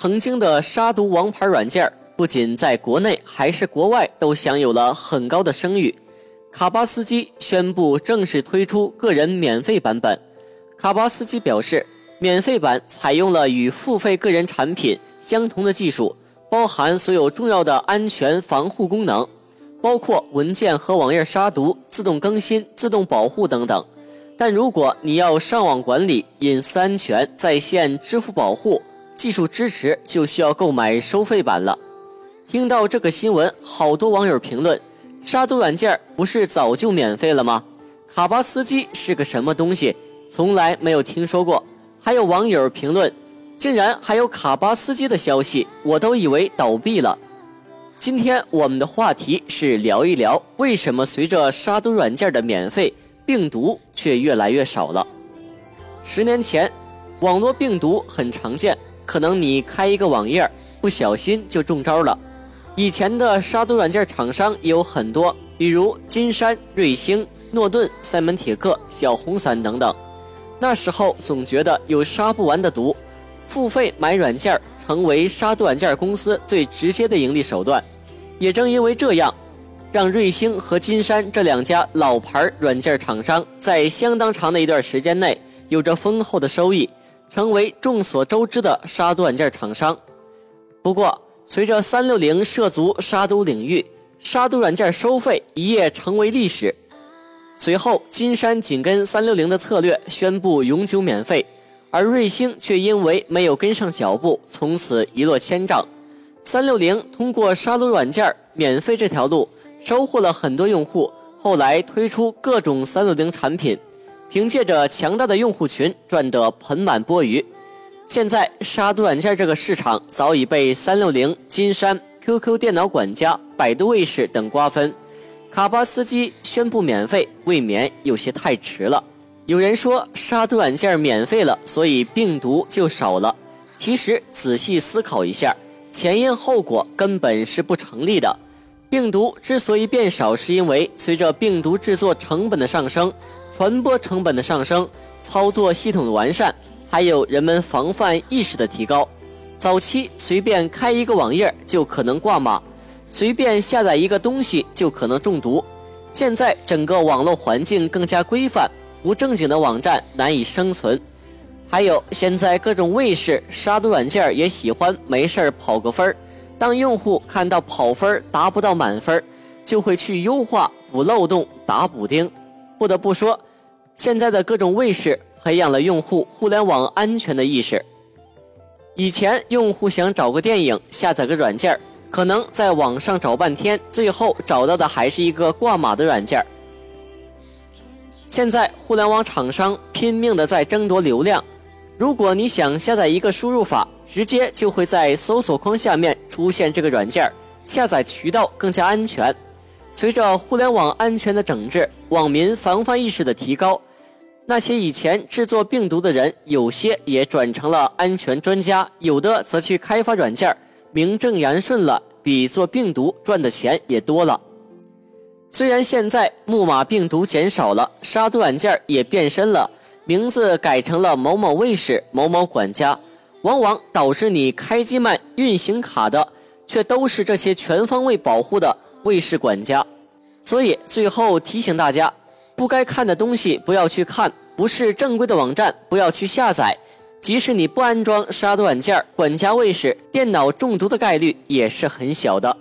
曾经的杀毒王牌软件不仅在国内，还是国外都享有了很高的声誉。卡巴斯基宣布正式推出个人免费版本。卡巴斯基表示，免费版采用了与付费个人产品相同的技术，包含所有重要的安全防护功能，包括文件和网页杀毒、自动更新、自动保护等等。但如果你要上网管理、隐私安全、在线支付保护、技术支持，就需要购买收费版了。听到这个新闻，好多网友评论：杀毒软件不是早就免费了吗？卡巴斯基是个什么东西？从来没有听说过。还有网友评论：竟然还有卡巴斯基的消息，我都以为倒闭了。今天我们的话题是聊一聊，为什么随着杀毒软件的免费。病毒却越来越少了。十年前，网络病毒很常见，可能你开一个网页，不小心就中招了。以前的杀毒软件厂商也有很多，比如金山、瑞星、诺顿、赛门铁克、小红伞等等。那时候总觉得有杀不完的毒，付费买软件成为杀毒软件公司最直接的盈利手段。也正因为这样。让瑞星和金山这两家老牌软件厂商在相当长的一段时间内有着丰厚的收益，成为众所周知的杀毒软件厂商。不过，随着三六零涉足杀毒领域，杀毒软件收费一夜成为历史。随后，金山紧跟三六零的策略，宣布永久免费，而瑞星却因为没有跟上脚步，从此一落千丈。三六零通过杀毒软件免费这条路。收获了很多用户，后来推出各种三六零产品，凭借着强大的用户群赚得盆满钵盈。现在杀毒软件这个市场早已被三六零、金山、QQ 电脑管家、百度卫士等瓜分。卡巴斯基宣布免费，未免有些太迟了。有人说杀毒软件免费了，所以病毒就少了。其实仔细思考一下，前因后果根本是不成立的。病毒之所以变少，是因为随着病毒制作成本的上升、传播成本的上升、操作系统的完善，还有人们防范意识的提高。早期随便开一个网页就可能挂码，随便下载一个东西就可能中毒。现在整个网络环境更加规范，不正经的网站难以生存。还有现在各种卫士杀毒软件也喜欢没事跑个分儿。当用户看到跑分达不到满分，就会去优化、补漏洞、打补丁。不得不说，现在的各种卫士培养了用户互联网安全的意识。以前用户想找个电影，下载个软件，可能在网上找半天，最后找到的还是一个挂码的软件。现在互联网厂商拼命的在争夺流量，如果你想下载一个输入法。直接就会在搜索框下面出现这个软件，下载渠道更加安全。随着互联网安全的整治，网民防范意识的提高，那些以前制作病毒的人，有些也转成了安全专家，有的则去开发软件，名正言顺了，比做病毒赚的钱也多了。虽然现在木马病毒减少了，杀毒软件也变身了，名字改成了某某卫士、某某管家。往往导致你开机慢、运行卡的，却都是这些全方位保护的卫士管家。所以最后提醒大家，不该看的东西不要去看，不是正规的网站不要去下载。即使你不安装杀毒软件，管家卫士电脑中毒的概率也是很小的。